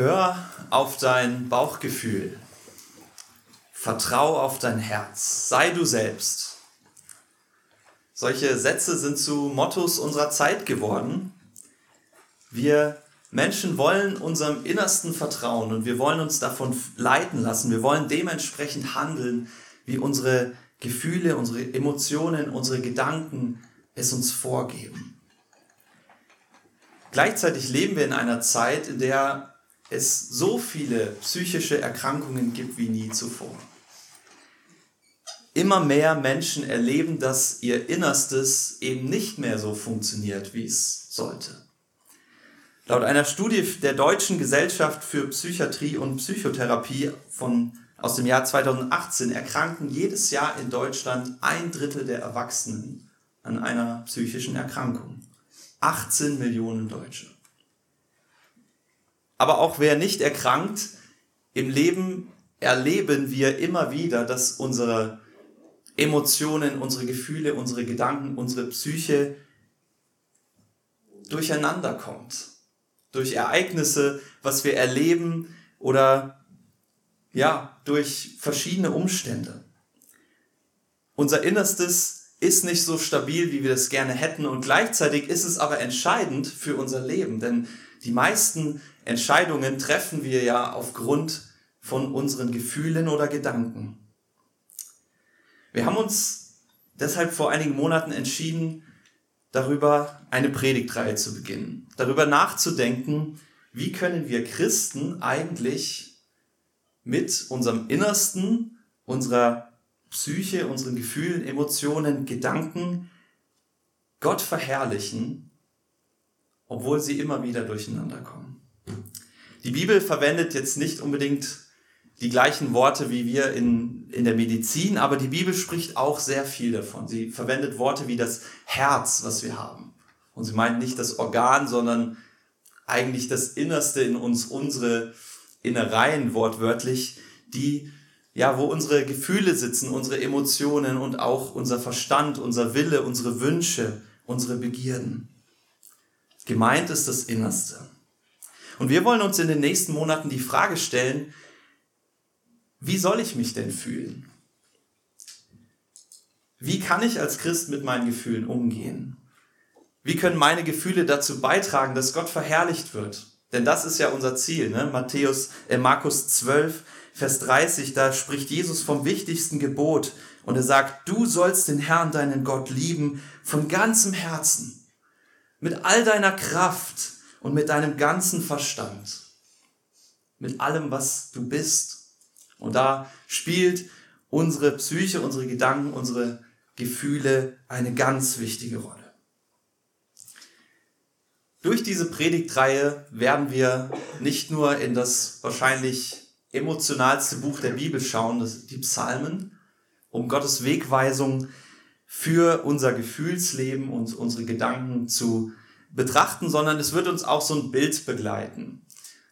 Hör auf dein Bauchgefühl. Vertrau auf dein Herz. Sei du selbst. Solche Sätze sind zu Mottos unserer Zeit geworden. Wir Menschen wollen unserem Innersten vertrauen und wir wollen uns davon leiten lassen. Wir wollen dementsprechend handeln, wie unsere Gefühle, unsere Emotionen, unsere Gedanken es uns vorgeben. Gleichzeitig leben wir in einer Zeit, in der es so viele psychische Erkrankungen gibt wie nie zuvor. Immer mehr Menschen erleben, dass ihr Innerstes eben nicht mehr so funktioniert, wie es sollte. Laut einer Studie der Deutschen Gesellschaft für Psychiatrie und Psychotherapie von, aus dem Jahr 2018 erkranken jedes Jahr in Deutschland ein Drittel der Erwachsenen an einer psychischen Erkrankung. 18 Millionen Deutsche. Aber auch wer nicht erkrankt, im Leben erleben wir immer wieder, dass unsere Emotionen, unsere Gefühle, unsere Gedanken, unsere Psyche durcheinander kommt. Durch Ereignisse, was wir erleben oder ja, durch verschiedene Umstände. Unser Innerstes ist nicht so stabil, wie wir das gerne hätten und gleichzeitig ist es aber entscheidend für unser Leben, denn die meisten Entscheidungen treffen wir ja aufgrund von unseren Gefühlen oder Gedanken. Wir haben uns deshalb vor einigen Monaten entschieden, darüber eine Predigtreihe zu beginnen, darüber nachzudenken, wie können wir Christen eigentlich mit unserem Innersten, unserer Psyche, unseren Gefühlen, Emotionen, Gedanken Gott verherrlichen, obwohl sie immer wieder durcheinander kommen. Die Bibel verwendet jetzt nicht unbedingt die gleichen Worte wie wir in, in der Medizin, aber die Bibel spricht auch sehr viel davon. Sie verwendet Worte wie das Herz, was wir haben. Und sie meint nicht das Organ, sondern eigentlich das Innerste in uns, unsere Innereien wortwörtlich, die ja, wo unsere Gefühle sitzen, unsere Emotionen und auch unser Verstand, unser Wille, unsere Wünsche, unsere Begierden. Gemeint ist das Innerste. Und wir wollen uns in den nächsten Monaten die Frage stellen, wie soll ich mich denn fühlen? Wie kann ich als Christ mit meinen Gefühlen umgehen? Wie können meine Gefühle dazu beitragen, dass Gott verherrlicht wird? Denn das ist ja unser Ziel, ne? Matthäus, äh, Markus 12, Vers 30, da spricht Jesus vom wichtigsten Gebot und er sagt, du sollst den Herrn, deinen Gott, lieben von ganzem Herzen, mit all deiner Kraft und mit deinem ganzen Verstand, mit allem, was du bist. Und da spielt unsere Psyche, unsere Gedanken, unsere Gefühle eine ganz wichtige Rolle. Durch diese Predigtreihe werden wir nicht nur in das wahrscheinlich emotionalste Buch der Bibel schauen, das die Psalmen, um Gottes Wegweisung für unser Gefühlsleben und unsere Gedanken zu betrachten, sondern es wird uns auch so ein Bild begleiten.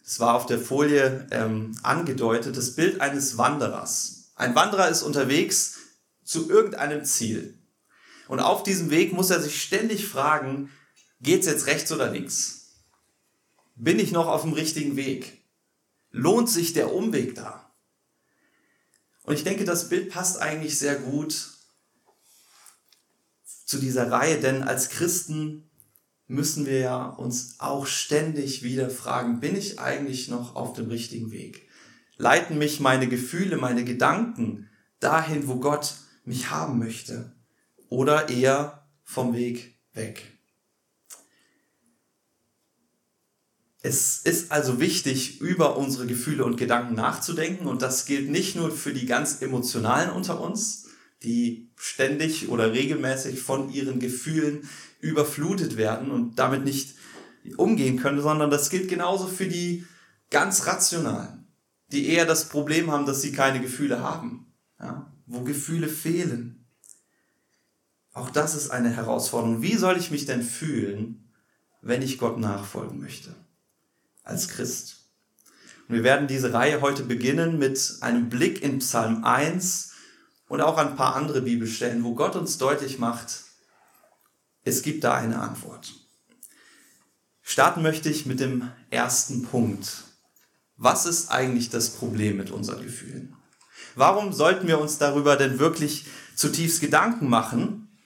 Es war auf der Folie ähm, angedeutet, das Bild eines Wanderers. Ein Wanderer ist unterwegs zu irgendeinem Ziel. Und auf diesem Weg muss er sich ständig fragen, geht's jetzt rechts oder links? Bin ich noch auf dem richtigen Weg? lohnt sich der Umweg da? Und ich denke, das Bild passt eigentlich sehr gut zu dieser Reihe, denn als Christen müssen wir ja uns auch ständig wieder fragen, bin ich eigentlich noch auf dem richtigen Weg? Leiten mich meine Gefühle, meine Gedanken dahin, wo Gott mich haben möchte? Oder eher vom Weg weg? Es ist also wichtig, über unsere Gefühle und Gedanken nachzudenken und das gilt nicht nur für die ganz emotionalen unter uns, die ständig oder regelmäßig von ihren Gefühlen überflutet werden und damit nicht umgehen können, sondern das gilt genauso für die ganz rationalen, die eher das Problem haben, dass sie keine Gefühle haben, ja, wo Gefühle fehlen. Auch das ist eine Herausforderung. Wie soll ich mich denn fühlen, wenn ich Gott nachfolgen möchte? als Christ. Und wir werden diese Reihe heute beginnen mit einem Blick in Psalm 1 und auch ein paar andere Bibelstellen, wo Gott uns deutlich macht, es gibt da eine Antwort. Starten möchte ich mit dem ersten Punkt. was ist eigentlich das Problem mit unseren Gefühlen? Warum sollten wir uns darüber denn wirklich zutiefst Gedanken machen?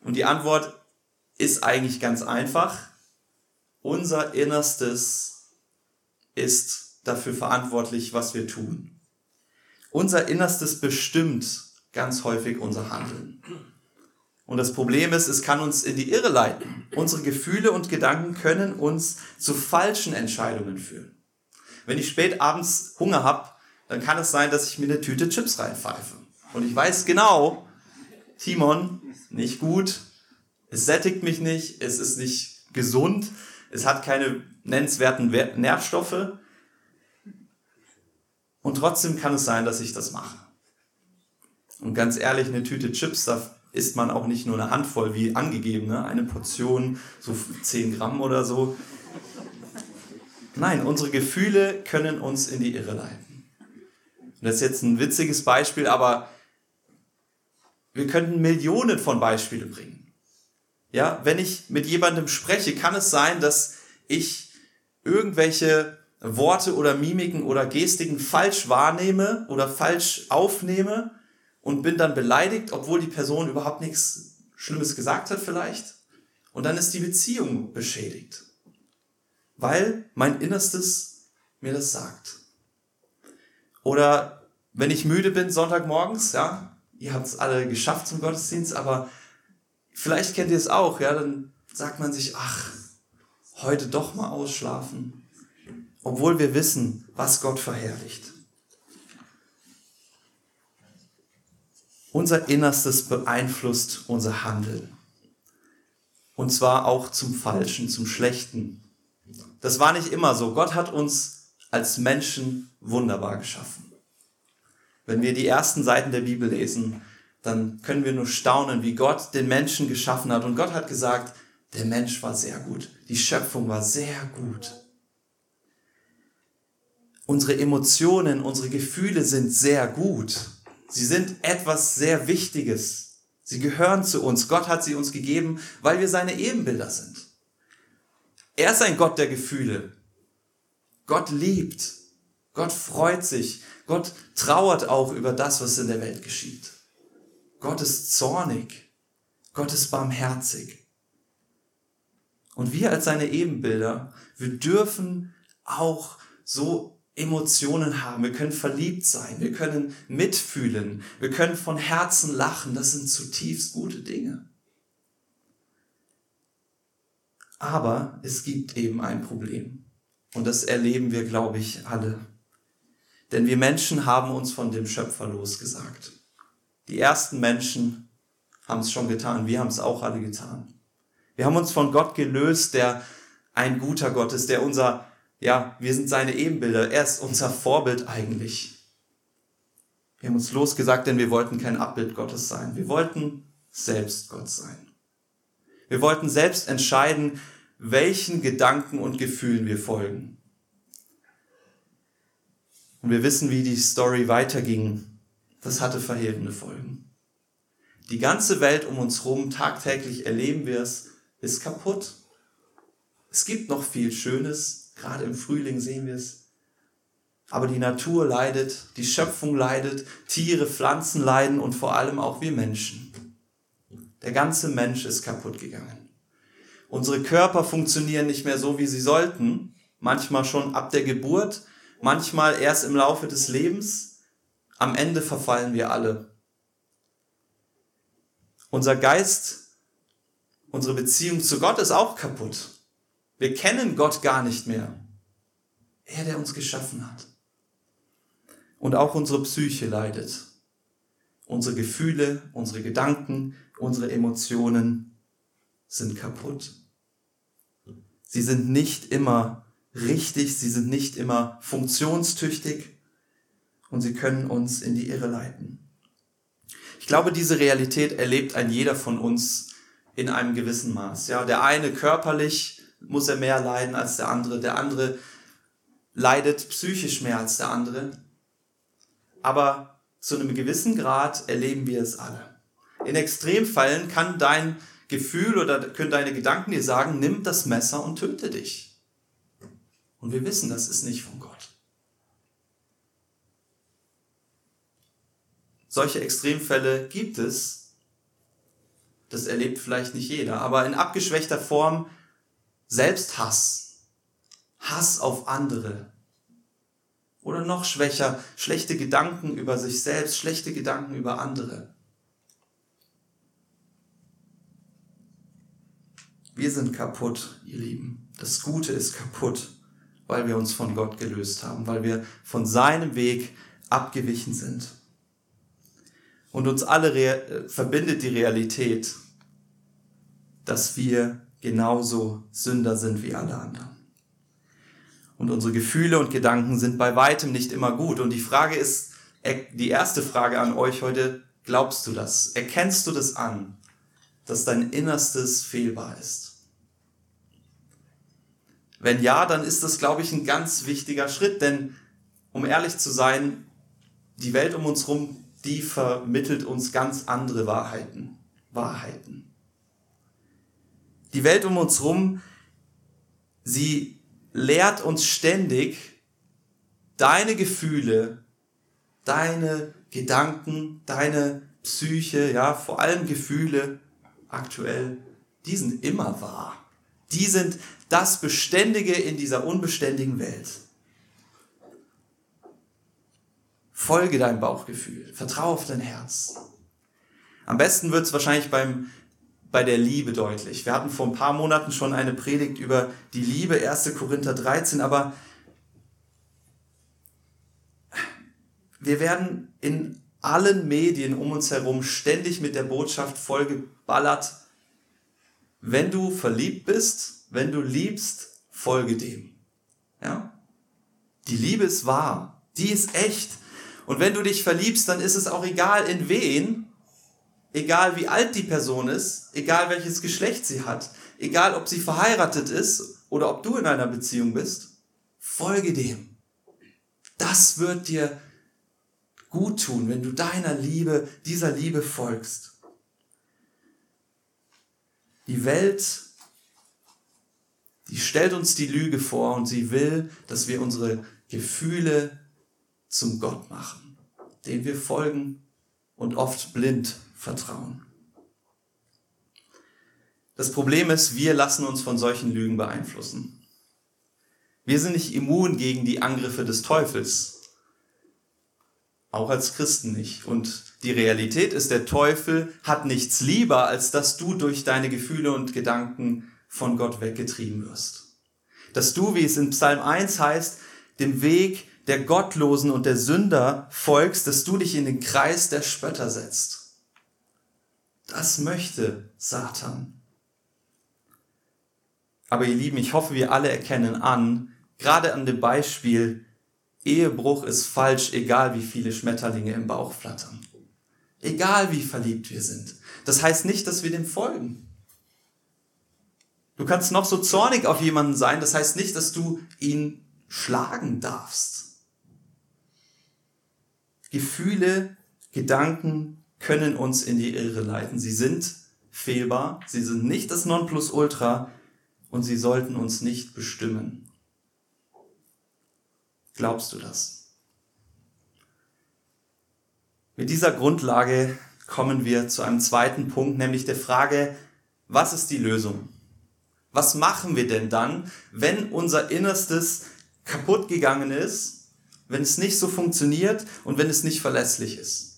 Und die Antwort ist eigentlich ganz einfach. Unser Innerstes ist dafür verantwortlich, was wir tun. Unser Innerstes bestimmt ganz häufig unser Handeln. Und das Problem ist, es kann uns in die Irre leiten. Unsere Gefühle und Gedanken können uns zu falschen Entscheidungen führen. Wenn ich spät abends Hunger habe, dann kann es sein, dass ich mir eine Tüte Chips reinpfeife. Und ich weiß genau, Timon, nicht gut, es sättigt mich nicht, es ist nicht gesund, es hat keine nennenswerten Nährstoffe. Und trotzdem kann es sein, dass ich das mache. Und ganz ehrlich, eine Tüte Chips, da isst man auch nicht nur eine Handvoll wie angegeben, ne? eine Portion, so 10 Gramm oder so. Nein, unsere Gefühle können uns in die Irre leiten. Und das ist jetzt ein witziges Beispiel, aber wir könnten Millionen von Beispielen bringen. Ja, wenn ich mit jemandem spreche, kann es sein, dass ich irgendwelche Worte oder Mimiken oder Gestiken falsch wahrnehme oder falsch aufnehme und bin dann beleidigt, obwohl die Person überhaupt nichts Schlimmes gesagt hat vielleicht. Und dann ist die Beziehung beschädigt, weil mein Innerstes mir das sagt. Oder wenn ich müde bin Sonntagmorgens, ja, ihr habt es alle geschafft zum Gottesdienst, aber vielleicht kennt ihr es auch, ja, dann sagt man sich, ach, heute doch mal ausschlafen, obwohl wir wissen, was Gott verherrlicht. Unser Innerstes beeinflusst unser Handeln. Und zwar auch zum Falschen, zum Schlechten. Das war nicht immer so. Gott hat uns als Menschen wunderbar geschaffen. Wenn wir die ersten Seiten der Bibel lesen, dann können wir nur staunen, wie Gott den Menschen geschaffen hat. Und Gott hat gesagt, der Mensch war sehr gut. Die Schöpfung war sehr gut. Unsere Emotionen, unsere Gefühle sind sehr gut. Sie sind etwas sehr Wichtiges. Sie gehören zu uns. Gott hat sie uns gegeben, weil wir seine Ebenbilder sind. Er ist ein Gott der Gefühle. Gott liebt. Gott freut sich. Gott trauert auch über das, was in der Welt geschieht. Gott ist zornig. Gott ist barmherzig. Und wir als seine Ebenbilder, wir dürfen auch so Emotionen haben, wir können verliebt sein, wir können mitfühlen, wir können von Herzen lachen, das sind zutiefst gute Dinge. Aber es gibt eben ein Problem. Und das erleben wir, glaube ich, alle. Denn wir Menschen haben uns von dem Schöpfer losgesagt. Die ersten Menschen haben es schon getan, wir haben es auch alle getan. Wir haben uns von Gott gelöst, der ein guter Gott ist, der unser ja, wir sind seine Ebenbilder. Er ist unser Vorbild eigentlich. Wir haben uns losgesagt, denn wir wollten kein Abbild Gottes sein. Wir wollten selbst Gott sein. Wir wollten selbst entscheiden, welchen Gedanken und Gefühlen wir folgen. Und wir wissen, wie die Story weiterging. Das hatte verheerende Folgen. Die ganze Welt um uns herum, tagtäglich erleben wir es, ist kaputt. Es gibt noch viel Schönes, Gerade im Frühling sehen wir es. Aber die Natur leidet, die Schöpfung leidet, Tiere, Pflanzen leiden und vor allem auch wir Menschen. Der ganze Mensch ist kaputt gegangen. Unsere Körper funktionieren nicht mehr so, wie sie sollten. Manchmal schon ab der Geburt, manchmal erst im Laufe des Lebens. Am Ende verfallen wir alle. Unser Geist, unsere Beziehung zu Gott ist auch kaputt. Wir kennen Gott gar nicht mehr. Er, der uns geschaffen hat. Und auch unsere Psyche leidet. Unsere Gefühle, unsere Gedanken, unsere Emotionen sind kaputt. Sie sind nicht immer richtig, sie sind nicht immer funktionstüchtig und sie können uns in die Irre leiten. Ich glaube, diese Realität erlebt ein jeder von uns in einem gewissen Maß. Ja, der eine körperlich, muss er mehr leiden als der andere. Der andere leidet psychisch mehr als der andere. Aber zu einem gewissen Grad erleben wir es alle. In Extremfällen kann dein Gefühl oder können deine Gedanken dir sagen, nimm das Messer und töte dich. Und wir wissen, das ist nicht von Gott. Solche Extremfälle gibt es. Das erlebt vielleicht nicht jeder, aber in abgeschwächter Form Selbsthass, Hass auf andere. Oder noch schwächer, schlechte Gedanken über sich selbst, schlechte Gedanken über andere. Wir sind kaputt, ihr Lieben. Das Gute ist kaputt, weil wir uns von Gott gelöst haben, weil wir von seinem Weg abgewichen sind. Und uns alle äh, verbindet die Realität, dass wir genauso Sünder sind wie alle anderen. Und unsere Gefühle und Gedanken sind bei weitem nicht immer gut. Und die Frage ist, die erste Frage an euch heute, glaubst du das? Erkennst du das an, dass dein Innerstes fehlbar ist? Wenn ja, dann ist das, glaube ich, ein ganz wichtiger Schritt, denn um ehrlich zu sein, die Welt um uns herum, die vermittelt uns ganz andere Wahrheiten. Wahrheiten. Die Welt um uns herum, sie lehrt uns ständig, deine Gefühle, deine Gedanken, deine Psyche, ja, vor allem Gefühle aktuell, die sind immer wahr. Die sind das Beständige in dieser unbeständigen Welt. Folge deinem Bauchgefühl, vertraue auf dein Herz. Am besten wird es wahrscheinlich beim, bei der Liebe deutlich. Wir hatten vor ein paar Monaten schon eine Predigt über die Liebe, 1. Korinther 13, aber wir werden in allen Medien um uns herum ständig mit der Botschaft vollgeballert, wenn du verliebt bist, wenn du liebst, folge dem. Ja? Die Liebe ist wahr, die ist echt. Und wenn du dich verliebst, dann ist es auch egal in wen, egal wie alt die Person ist, egal welches Geschlecht sie hat, egal ob sie verheiratet ist oder ob du in einer Beziehung bist, folge dem. Das wird dir gut tun, wenn du deiner Liebe, dieser Liebe folgst. Die Welt die stellt uns die Lüge vor und sie will, dass wir unsere Gefühle zum Gott machen, den wir folgen und oft blind vertrauen. Das Problem ist, wir lassen uns von solchen Lügen beeinflussen. Wir sind nicht immun gegen die Angriffe des Teufels. Auch als Christen nicht. Und die Realität ist, der Teufel hat nichts lieber, als dass du durch deine Gefühle und Gedanken von Gott weggetrieben wirst. Dass du, wie es in Psalm 1 heißt, dem Weg der Gottlosen und der Sünder folgst, dass du dich in den Kreis der Spötter setzt. Das möchte Satan. Aber ihr Lieben, ich hoffe, wir alle erkennen an, gerade an dem Beispiel, Ehebruch ist falsch, egal wie viele Schmetterlinge im Bauch flattern. Egal wie verliebt wir sind. Das heißt nicht, dass wir dem folgen. Du kannst noch so zornig auf jemanden sein, das heißt nicht, dass du ihn schlagen darfst. Gefühle, Gedanken können uns in die Irre leiten. Sie sind fehlbar, sie sind nicht das Nonplusultra und sie sollten uns nicht bestimmen. Glaubst du das? Mit dieser Grundlage kommen wir zu einem zweiten Punkt, nämlich der Frage, was ist die Lösung? Was machen wir denn dann, wenn unser Innerstes kaputt gegangen ist, wenn es nicht so funktioniert und wenn es nicht verlässlich ist?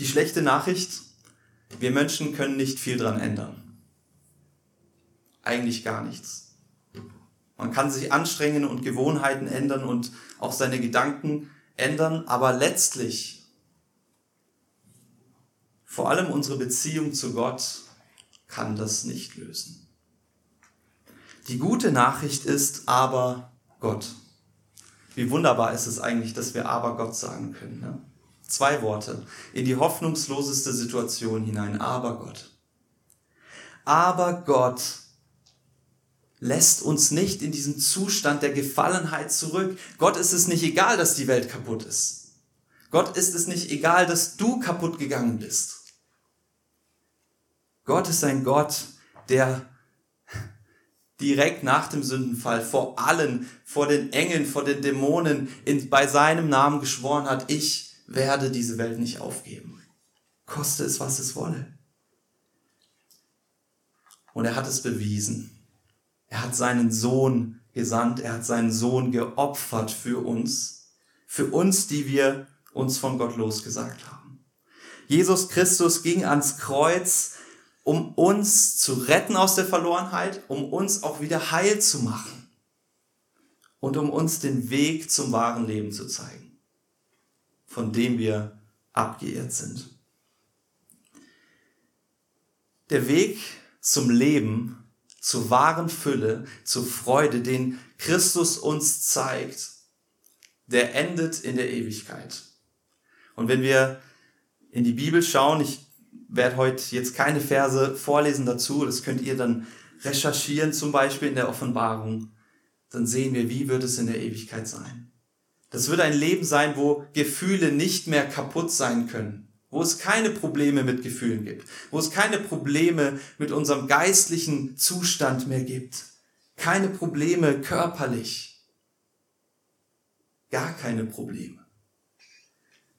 Die schlechte Nachricht, wir Menschen können nicht viel dran ändern. Eigentlich gar nichts. Man kann sich anstrengen und Gewohnheiten ändern und auch seine Gedanken ändern, aber letztlich, vor allem unsere Beziehung zu Gott, kann das nicht lösen. Die gute Nachricht ist aber Gott. Wie wunderbar ist es eigentlich, dass wir aber Gott sagen können. Ne? Zwei Worte in die hoffnungsloseste Situation hinein. Aber Gott. Aber Gott lässt uns nicht in diesen Zustand der Gefallenheit zurück. Gott ist es nicht egal, dass die Welt kaputt ist. Gott ist es nicht egal, dass du kaputt gegangen bist. Gott ist ein Gott, der direkt nach dem Sündenfall vor allen, vor den Engeln, vor den Dämonen in, bei seinem Namen geschworen hat, ich werde diese Welt nicht aufgeben. Koste es, was es wolle. Und er hat es bewiesen. Er hat seinen Sohn gesandt, er hat seinen Sohn geopfert für uns, für uns, die wir uns von Gott losgesagt haben. Jesus Christus ging ans Kreuz, um uns zu retten aus der Verlorenheit, um uns auch wieder heil zu machen und um uns den Weg zum wahren Leben zu zeigen, von dem wir abgeirrt sind. Der Weg zum Leben, zur wahren Fülle, zur Freude, den Christus uns zeigt, der endet in der Ewigkeit. Und wenn wir in die Bibel schauen, ich werde heute jetzt keine Verse vorlesen dazu, das könnt ihr dann recherchieren, zum Beispiel in der Offenbarung, dann sehen wir, wie wird es in der Ewigkeit sein. Das wird ein Leben sein, wo Gefühle nicht mehr kaputt sein können, wo es keine Probleme mit Gefühlen gibt, wo es keine Probleme mit unserem geistlichen Zustand mehr gibt, keine Probleme körperlich, gar keine Probleme.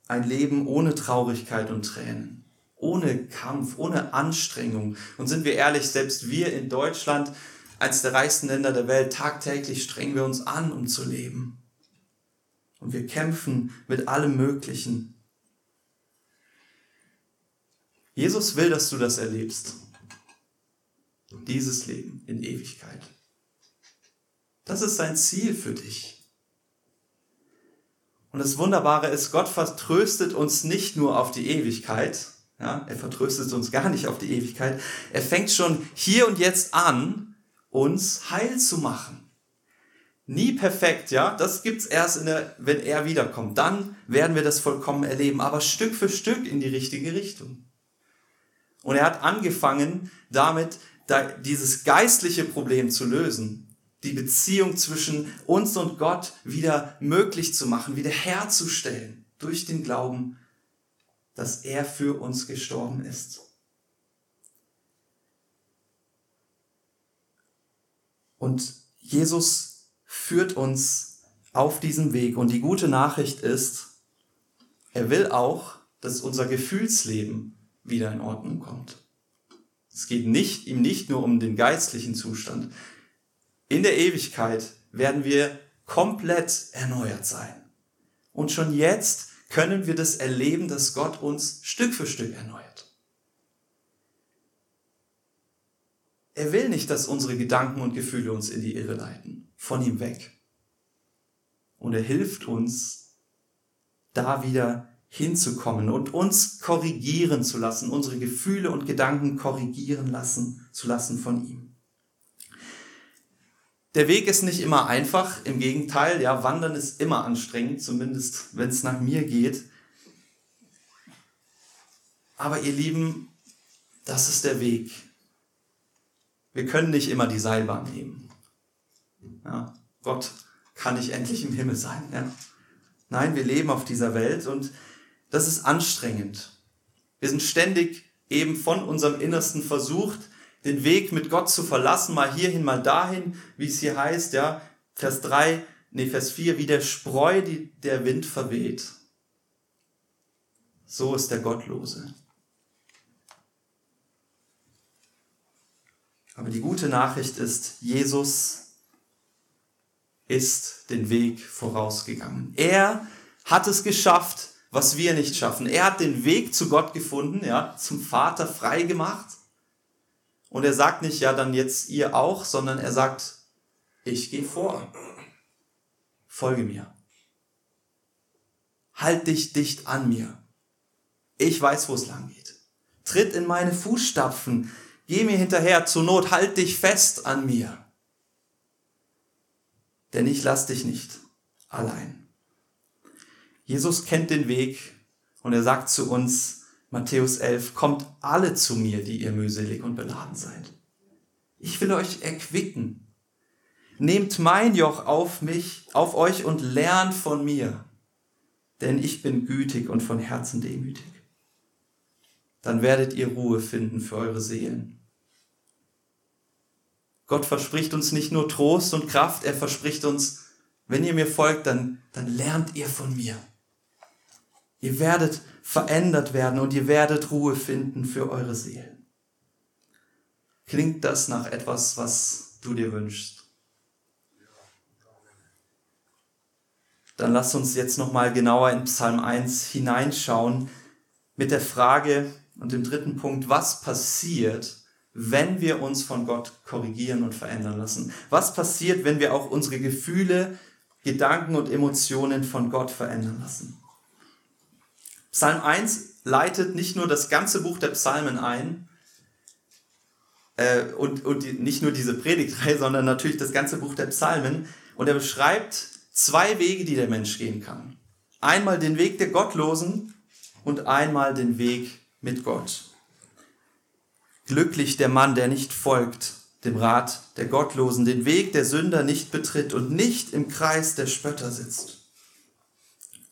Ein Leben ohne Traurigkeit und Tränen, ohne Kampf, ohne Anstrengung. Und sind wir ehrlich, selbst wir in Deutschland, als der reichsten Länder der Welt, tagtäglich strengen wir uns an, um zu leben. Und wir kämpfen mit allem Möglichen. Jesus will, dass du das erlebst. Dieses Leben in Ewigkeit. Das ist sein Ziel für dich. Und das Wunderbare ist, Gott vertröstet uns nicht nur auf die Ewigkeit, ja, er vertröstet uns gar nicht auf die Ewigkeit, er fängt schon hier und jetzt an, uns heil zu machen. Nie perfekt, ja, das gibt's erst, der, wenn er wiederkommt. Dann werden wir das vollkommen erleben, aber Stück für Stück in die richtige Richtung. Und er hat angefangen damit, dieses geistliche Problem zu lösen, die Beziehung zwischen uns und Gott wieder möglich zu machen, wieder herzustellen durch den Glauben, dass er für uns gestorben ist. Und Jesus führt uns auf diesem Weg. Und die gute Nachricht ist, er will auch, dass unser Gefühlsleben wieder in Ordnung kommt. Es geht nicht, ihm nicht nur um den geistlichen Zustand, in der Ewigkeit werden wir komplett erneuert sein. Und schon jetzt können wir das erleben, dass Gott uns Stück für Stück erneuert. Er will nicht, dass unsere Gedanken und Gefühle uns in die Irre leiten, von ihm weg. Und er hilft uns, da wieder hinzukommen und uns korrigieren zu lassen, unsere Gefühle und Gedanken korrigieren lassen, zu lassen von ihm. Der Weg ist nicht immer einfach, im Gegenteil, ja, Wandern ist immer anstrengend, zumindest wenn es nach mir geht. Aber ihr Lieben, das ist der Weg. Wir können nicht immer die Seilbahn nehmen. Ja, Gott kann nicht endlich im Himmel sein. Ja. Nein, wir leben auf dieser Welt und das ist anstrengend. Wir sind ständig eben von unserem Innersten versucht, den Weg mit Gott zu verlassen, mal hierhin, mal dahin, wie es hier heißt, ja, Vers 3, nee, Vers 4, wie der Spreu, die der Wind verweht. So ist der Gottlose. Aber die gute Nachricht ist, Jesus ist den Weg vorausgegangen. Er hat es geschafft, was wir nicht schaffen. Er hat den Weg zu Gott gefunden, ja, zum Vater frei gemacht. Und er sagt nicht, ja, dann jetzt ihr auch, sondern er sagt, ich gehe vor. Folge mir. Halt dich dicht an mir. Ich weiß, wo es lang geht. Tritt in meine Fußstapfen. Geh mir hinterher. Zur Not halt dich fest an mir. Denn ich lass dich nicht allein. Jesus kennt den Weg und er sagt zu uns, Matthäus 11, kommt alle zu mir, die ihr mühselig und beladen seid. Ich will euch erquicken. Nehmt mein Joch auf mich, auf euch und lernt von mir, denn ich bin gütig und von Herzen demütig. Dann werdet ihr Ruhe finden für eure Seelen. Gott verspricht uns nicht nur Trost und Kraft, er verspricht uns, wenn ihr mir folgt, dann, dann lernt ihr von mir. Ihr werdet verändert werden und ihr werdet Ruhe finden für eure Seelen. Klingt das nach etwas, was du dir wünschst? Dann lass uns jetzt noch mal genauer in Psalm 1 hineinschauen mit der Frage und dem dritten Punkt, was passiert, wenn wir uns von Gott korrigieren und verändern lassen? Was passiert, wenn wir auch unsere Gefühle, Gedanken und Emotionen von Gott verändern lassen? Psalm 1 leitet nicht nur das ganze Buch der Psalmen ein äh, und, und die, nicht nur diese Predigtreihe, sondern natürlich das ganze Buch der Psalmen. Und er beschreibt zwei Wege, die der Mensch gehen kann. Einmal den Weg der Gottlosen und einmal den Weg mit Gott. Glücklich der Mann, der nicht folgt dem Rat der Gottlosen, den Weg der Sünder nicht betritt und nicht im Kreis der Spötter sitzt,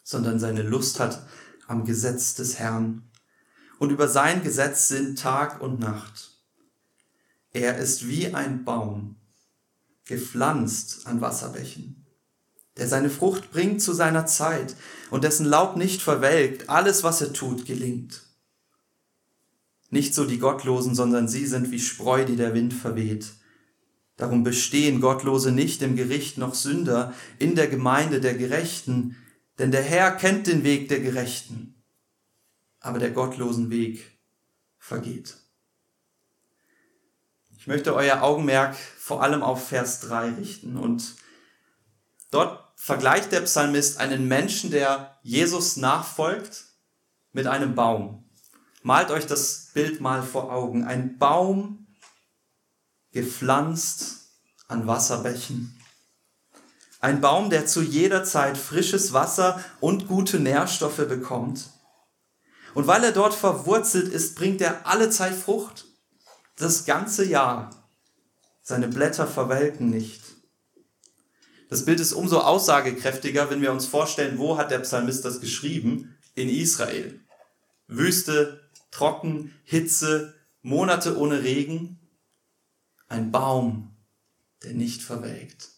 sondern seine Lust hat am Gesetz des Herrn und über sein Gesetz sind Tag und Nacht. Er ist wie ein Baum, gepflanzt an Wasserbächen, der seine Frucht bringt zu seiner Zeit und dessen Laub nicht verwelkt, alles, was er tut, gelingt. Nicht so die Gottlosen, sondern sie sind wie Spreu, die der Wind verweht. Darum bestehen Gottlose nicht im Gericht noch Sünder in der Gemeinde der Gerechten, denn der Herr kennt den Weg der Gerechten, aber der gottlosen Weg vergeht. Ich möchte euer Augenmerk vor allem auf Vers 3 richten und dort vergleicht der Psalmist einen Menschen, der Jesus nachfolgt, mit einem Baum. Malt euch das Bild mal vor Augen. Ein Baum gepflanzt an Wasserbächen. Ein Baum, der zu jeder Zeit frisches Wasser und gute Nährstoffe bekommt. Und weil er dort verwurzelt ist, bringt er alle Zeit Frucht. Das ganze Jahr. Seine Blätter verwelken nicht. Das Bild ist umso aussagekräftiger, wenn wir uns vorstellen, wo hat der Psalmist das geschrieben? In Israel. Wüste, trocken, Hitze, Monate ohne Regen. Ein Baum, der nicht verwelkt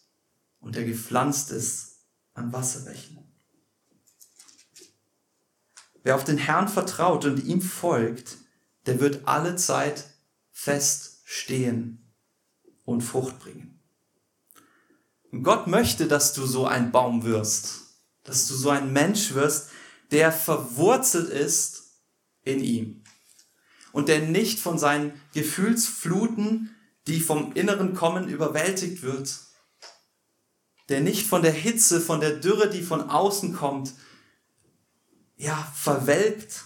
und der gepflanzt ist an Wasserbächen. Wer auf den Herrn vertraut und ihm folgt, der wird alle Zeit fest stehen und Frucht bringen. Und Gott möchte, dass du so ein Baum wirst, dass du so ein Mensch wirst, der verwurzelt ist in ihm und der nicht von seinen Gefühlsfluten, die vom Inneren kommen, überwältigt wird. Der nicht von der Hitze, von der Dürre, die von außen kommt, ja, verwelkt,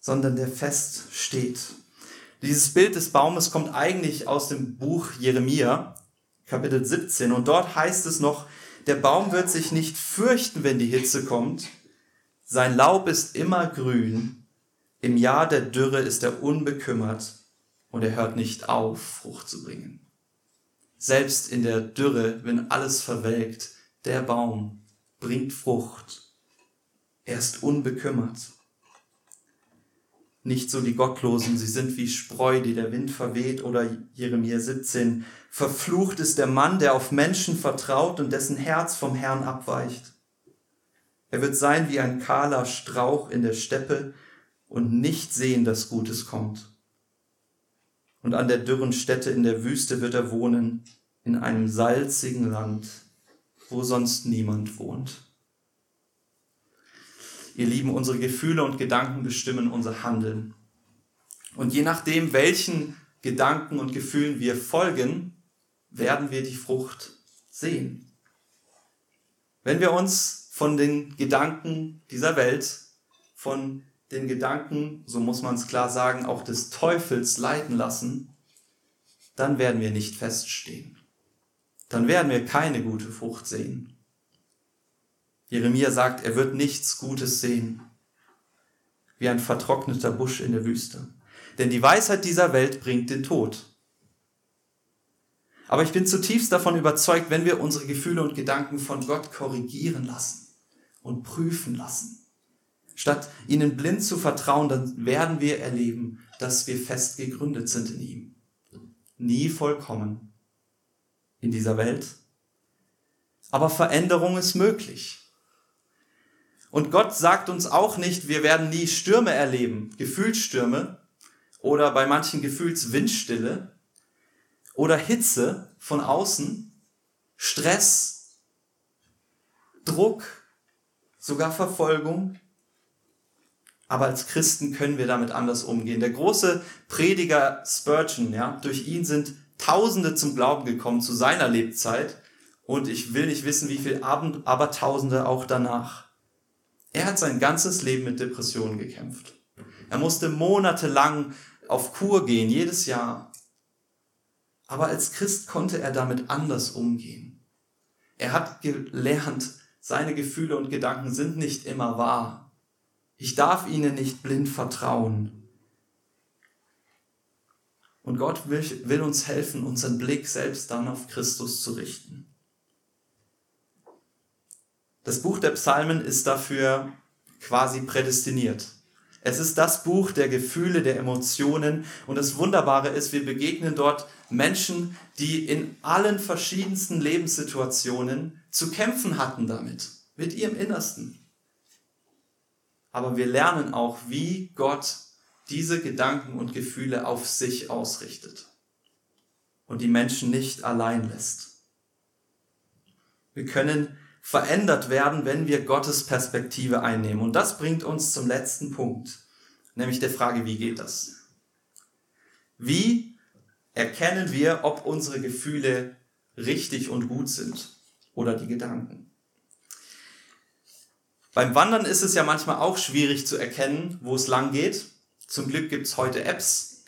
sondern der fest steht. Dieses Bild des Baumes kommt eigentlich aus dem Buch Jeremia, Kapitel 17. Und dort heißt es noch, der Baum wird sich nicht fürchten, wenn die Hitze kommt, sein Laub ist immer grün, im Jahr der Dürre ist er unbekümmert und er hört nicht auf, Frucht zu bringen. Selbst in der Dürre, wenn alles verwelkt, der Baum bringt Frucht. Er ist unbekümmert. Nicht so die Gottlosen, sie sind wie Spreu, die der Wind verweht, oder Jeremia 17. Verflucht ist der Mann, der auf Menschen vertraut und dessen Herz vom Herrn abweicht. Er wird sein wie ein kahler Strauch in der Steppe und nicht sehen, dass Gutes kommt. Und an der dürren Stätte in der Wüste wird er wohnen, in einem salzigen Land, wo sonst niemand wohnt. Ihr Lieben, unsere Gefühle und Gedanken bestimmen unser Handeln. Und je nachdem, welchen Gedanken und Gefühlen wir folgen, werden wir die Frucht sehen. Wenn wir uns von den Gedanken dieser Welt, von den Gedanken, so muss man es klar sagen, auch des Teufels leiten lassen, dann werden wir nicht feststehen. Dann werden wir keine gute Frucht sehen. Jeremia sagt, er wird nichts Gutes sehen, wie ein vertrockneter Busch in der Wüste. Denn die Weisheit dieser Welt bringt den Tod. Aber ich bin zutiefst davon überzeugt, wenn wir unsere Gefühle und Gedanken von Gott korrigieren lassen, und prüfen lassen. Statt ihnen blind zu vertrauen, dann werden wir erleben, dass wir fest gegründet sind in ihm. Nie vollkommen in dieser Welt. Aber Veränderung ist möglich. Und Gott sagt uns auch nicht, wir werden nie Stürme erleben, Gefühlsstürme oder bei manchen Gefühlswindstille oder Hitze von außen, Stress, Druck, sogar Verfolgung. Aber als Christen können wir damit anders umgehen. Der große Prediger Spurgeon, ja, durch ihn sind Tausende zum Glauben gekommen zu seiner Lebzeit und ich will nicht wissen, wie viel Abend, aber Tausende auch danach. Er hat sein ganzes Leben mit Depressionen gekämpft. Er musste monatelang auf Kur gehen, jedes Jahr. Aber als Christ konnte er damit anders umgehen. Er hat gelernt, seine Gefühle und Gedanken sind nicht immer wahr. Ich darf ihnen nicht blind vertrauen. Und Gott will, will uns helfen, unseren Blick selbst dann auf Christus zu richten. Das Buch der Psalmen ist dafür quasi prädestiniert. Es ist das Buch der Gefühle, der Emotionen und das Wunderbare ist, wir begegnen dort Menschen, die in allen verschiedensten Lebenssituationen zu kämpfen hatten damit, mit ihrem Innersten. Aber wir lernen auch, wie Gott diese Gedanken und Gefühle auf sich ausrichtet und die Menschen nicht allein lässt. Wir können verändert werden, wenn wir Gottes Perspektive einnehmen. Und das bringt uns zum letzten Punkt, nämlich der Frage, wie geht das? Wie erkennen wir, ob unsere Gefühle richtig und gut sind oder die Gedanken? Beim Wandern ist es ja manchmal auch schwierig zu erkennen, wo es lang geht. Zum Glück gibt es heute Apps.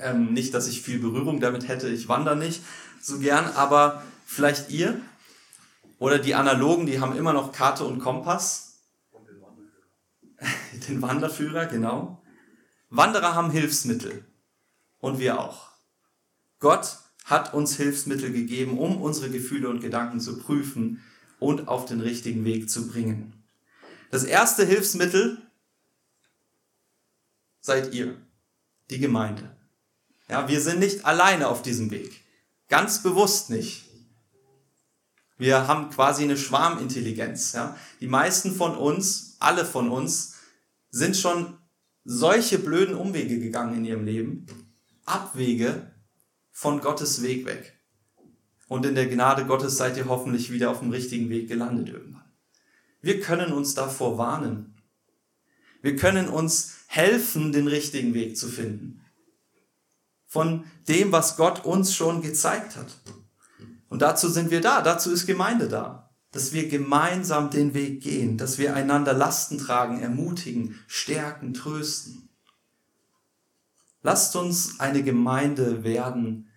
Ähm, nicht, dass ich viel Berührung damit hätte, ich wandere nicht so gern, aber vielleicht ihr oder die Analogen, die haben immer noch Karte und Kompass. Und den Wanderführer. Den Wanderführer, genau. Wanderer haben Hilfsmittel. Und wir auch. Gott hat uns Hilfsmittel gegeben, um unsere Gefühle und Gedanken zu prüfen und auf den richtigen Weg zu bringen. Das erste Hilfsmittel seid ihr, die Gemeinde. Ja, wir sind nicht alleine auf diesem Weg. Ganz bewusst nicht. Wir haben quasi eine Schwarmintelligenz. Ja. Die meisten von uns, alle von uns, sind schon solche blöden Umwege gegangen in ihrem Leben. Abwege von Gottes Weg weg. Und in der Gnade Gottes seid ihr hoffentlich wieder auf dem richtigen Weg gelandet irgendwann. Wir können uns davor warnen. Wir können uns helfen, den richtigen Weg zu finden. Von dem, was Gott uns schon gezeigt hat. Und dazu sind wir da, dazu ist Gemeinde da. Dass wir gemeinsam den Weg gehen, dass wir einander Lasten tragen, ermutigen, stärken, trösten. Lasst uns eine Gemeinde werden,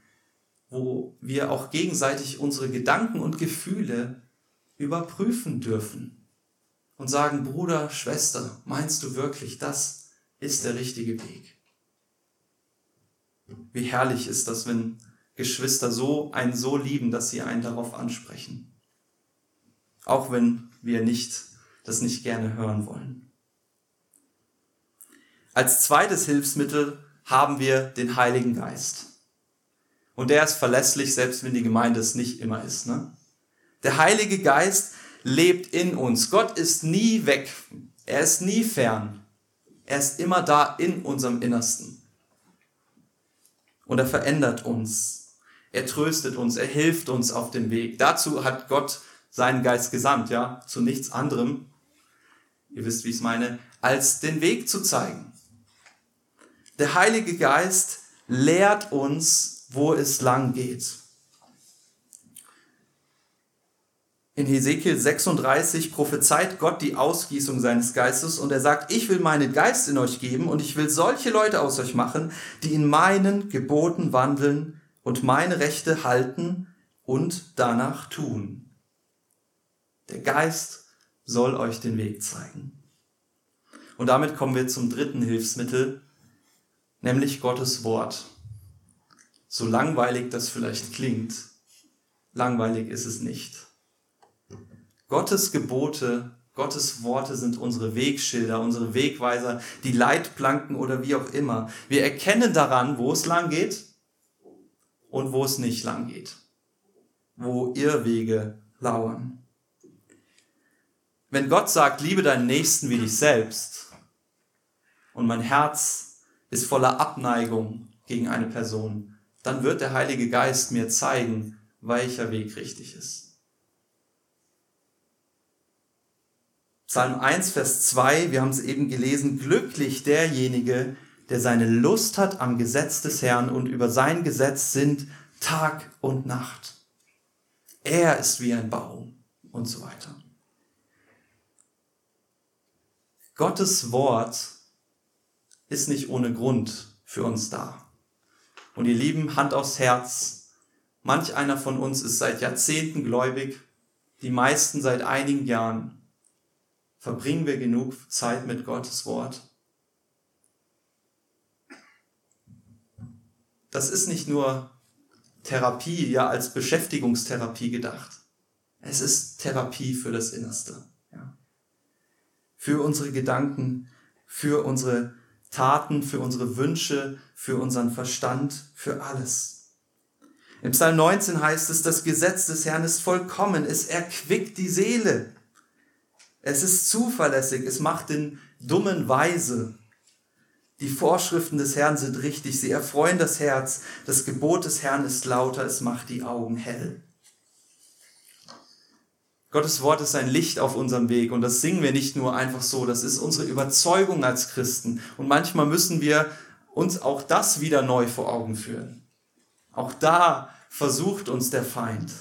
wo wir auch gegenseitig unsere Gedanken und Gefühle überprüfen dürfen und sagen, Bruder, Schwester, meinst du wirklich das? ist der richtige Weg. Wie herrlich ist das, wenn Geschwister so einen so lieben, dass sie einen darauf ansprechen. Auch wenn wir nicht, das nicht gerne hören wollen. Als zweites Hilfsmittel haben wir den Heiligen Geist. Und der ist verlässlich, selbst wenn die Gemeinde es nicht immer ist. Ne? Der Heilige Geist lebt in uns. Gott ist nie weg. Er ist nie fern. Er ist immer da in unserem Innersten. Und er verändert uns. Er tröstet uns. Er hilft uns auf dem Weg. Dazu hat Gott seinen Geist gesandt, ja, zu nichts anderem. Ihr wisst, wie ich es meine, als den Weg zu zeigen. Der Heilige Geist lehrt uns, wo es lang geht. In Hesekiel 36 prophezeit Gott die Ausgießung seines Geistes und er sagt, ich will meinen Geist in euch geben und ich will solche Leute aus euch machen, die in meinen Geboten wandeln und meine Rechte halten und danach tun. Der Geist soll euch den Weg zeigen. Und damit kommen wir zum dritten Hilfsmittel, nämlich Gottes Wort. So langweilig das vielleicht klingt, langweilig ist es nicht. Gottes Gebote, Gottes Worte sind unsere Wegschilder, unsere Wegweiser, die Leitplanken oder wie auch immer. Wir erkennen daran, wo es lang geht und wo es nicht lang geht. Wo Irrwege lauern. Wenn Gott sagt, liebe deinen Nächsten wie dich selbst, und mein Herz ist voller Abneigung gegen eine Person, dann wird der Heilige Geist mir zeigen, welcher Weg richtig ist. Psalm 1, Vers 2, wir haben es eben gelesen, glücklich derjenige, der seine Lust hat am Gesetz des Herrn und über sein Gesetz sind Tag und Nacht. Er ist wie ein Baum und so weiter. Gottes Wort ist nicht ohne Grund für uns da. Und ihr Lieben, Hand aufs Herz, manch einer von uns ist seit Jahrzehnten gläubig, die meisten seit einigen Jahren. Verbringen wir genug Zeit mit Gottes Wort? Das ist nicht nur Therapie, ja, als Beschäftigungstherapie gedacht. Es ist Therapie für das Innerste. Ja. Für unsere Gedanken, für unsere Taten, für unsere Wünsche, für unseren Verstand, für alles. Im Psalm 19 heißt es, das Gesetz des Herrn ist vollkommen, es erquickt die Seele. Es ist zuverlässig, es macht den Dummen weise. Die Vorschriften des Herrn sind richtig, sie erfreuen das Herz. Das Gebot des Herrn ist lauter, es macht die Augen hell. Gottes Wort ist ein Licht auf unserem Weg und das singen wir nicht nur einfach so, das ist unsere Überzeugung als Christen. Und manchmal müssen wir uns auch das wieder neu vor Augen führen. Auch da versucht uns der Feind.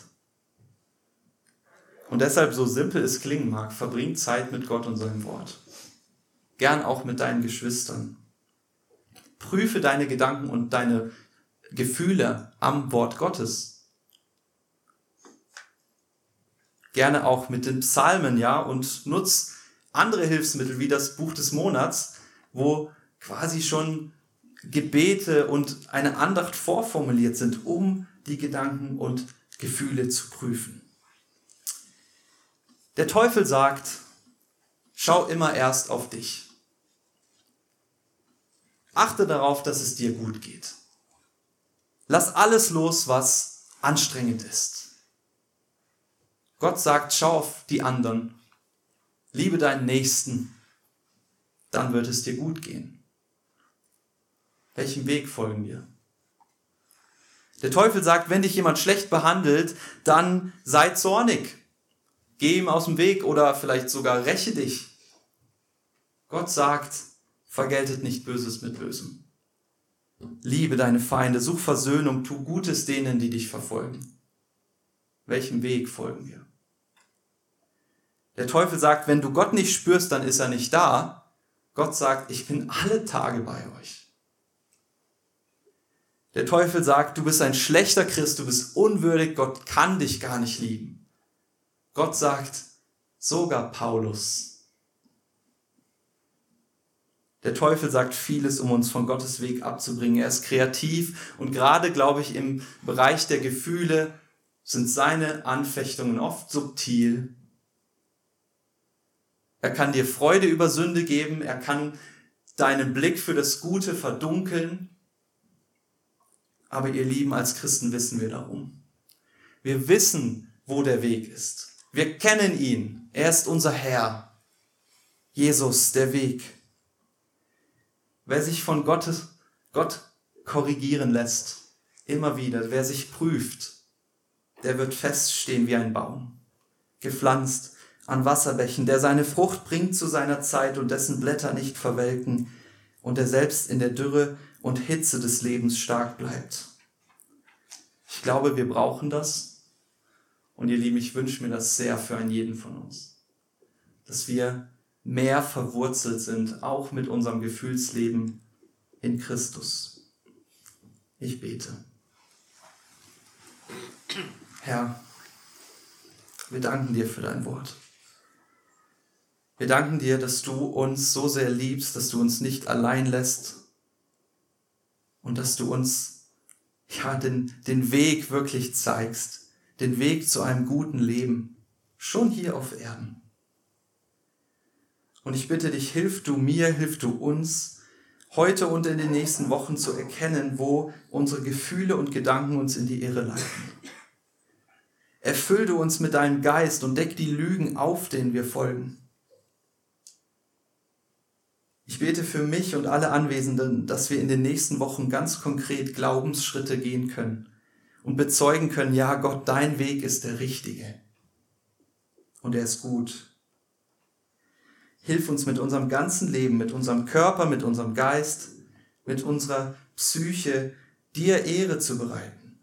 Und deshalb, so simpel es klingen mag, verbring Zeit mit Gott und seinem Wort. Gern auch mit deinen Geschwistern. Prüfe deine Gedanken und deine Gefühle am Wort Gottes. gerne auch mit den Psalmen, ja, und nutz andere Hilfsmittel wie das Buch des Monats, wo quasi schon Gebete und eine Andacht vorformuliert sind, um die Gedanken und Gefühle zu prüfen. Der Teufel sagt, schau immer erst auf dich. Achte darauf, dass es dir gut geht. Lass alles los, was anstrengend ist. Gott sagt, schau auf die anderen, liebe deinen Nächsten, dann wird es dir gut gehen. Welchem Weg folgen wir? Der Teufel sagt, wenn dich jemand schlecht behandelt, dann sei zornig. Geh ihm aus dem Weg oder vielleicht sogar räche dich. Gott sagt, vergeltet nicht Böses mit Bösem. Liebe deine Feinde, such Versöhnung, tu Gutes denen, die dich verfolgen. Welchem Weg folgen wir? Der Teufel sagt, wenn du Gott nicht spürst, dann ist er nicht da. Gott sagt, ich bin alle Tage bei euch. Der Teufel sagt, du bist ein schlechter Christ, du bist unwürdig, Gott kann dich gar nicht lieben. Gott sagt, sogar Paulus. Der Teufel sagt vieles, um uns von Gottes Weg abzubringen. Er ist kreativ und gerade, glaube ich, im Bereich der Gefühle sind seine Anfechtungen oft subtil er kann dir Freude über Sünde geben. Er kann deinen Blick für das Gute verdunkeln. Aber ihr Lieben, als Christen wissen wir darum. Wir wissen, wo der Weg ist. Wir kennen ihn. Er ist unser Herr. Jesus, der Weg. Wer sich von Gottes, Gott korrigieren lässt, immer wieder, wer sich prüft, der wird feststehen wie ein Baum, gepflanzt an Wasserbächen, der seine Frucht bringt zu seiner Zeit und dessen Blätter nicht verwelken und der selbst in der Dürre und Hitze des Lebens stark bleibt. Ich glaube, wir brauchen das. Und ihr Lieben, ich wünsche mir das sehr für einen jeden von uns. Dass wir mehr verwurzelt sind, auch mit unserem Gefühlsleben in Christus. Ich bete. Herr, wir danken dir für dein Wort. Wir danken dir, dass du uns so sehr liebst, dass du uns nicht allein lässt und dass du uns ja den, den Weg wirklich zeigst, den Weg zu einem guten Leben, schon hier auf Erden. Und ich bitte dich, hilf du mir, hilf du uns, heute und in den nächsten Wochen zu erkennen, wo unsere Gefühle und Gedanken uns in die Irre leiten. Erfüll du uns mit deinem Geist und deck die Lügen auf, denen wir folgen. Ich bete für mich und alle Anwesenden, dass wir in den nächsten Wochen ganz konkret Glaubensschritte gehen können und bezeugen können, ja Gott, dein Weg ist der richtige und er ist gut. Hilf uns mit unserem ganzen Leben, mit unserem Körper, mit unserem Geist, mit unserer Psyche, dir Ehre zu bereiten.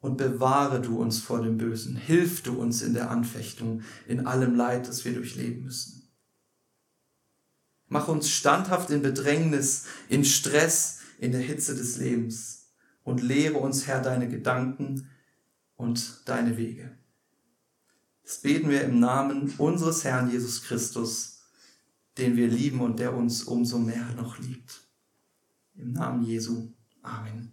Und bewahre du uns vor dem Bösen. Hilf du uns in der Anfechtung, in allem Leid, das wir durchleben müssen. Mach uns standhaft in Bedrängnis, in Stress, in der Hitze des Lebens und lehre uns, Herr, deine Gedanken und deine Wege. Das beten wir im Namen unseres Herrn Jesus Christus, den wir lieben und der uns umso mehr noch liebt. Im Namen Jesu. Amen.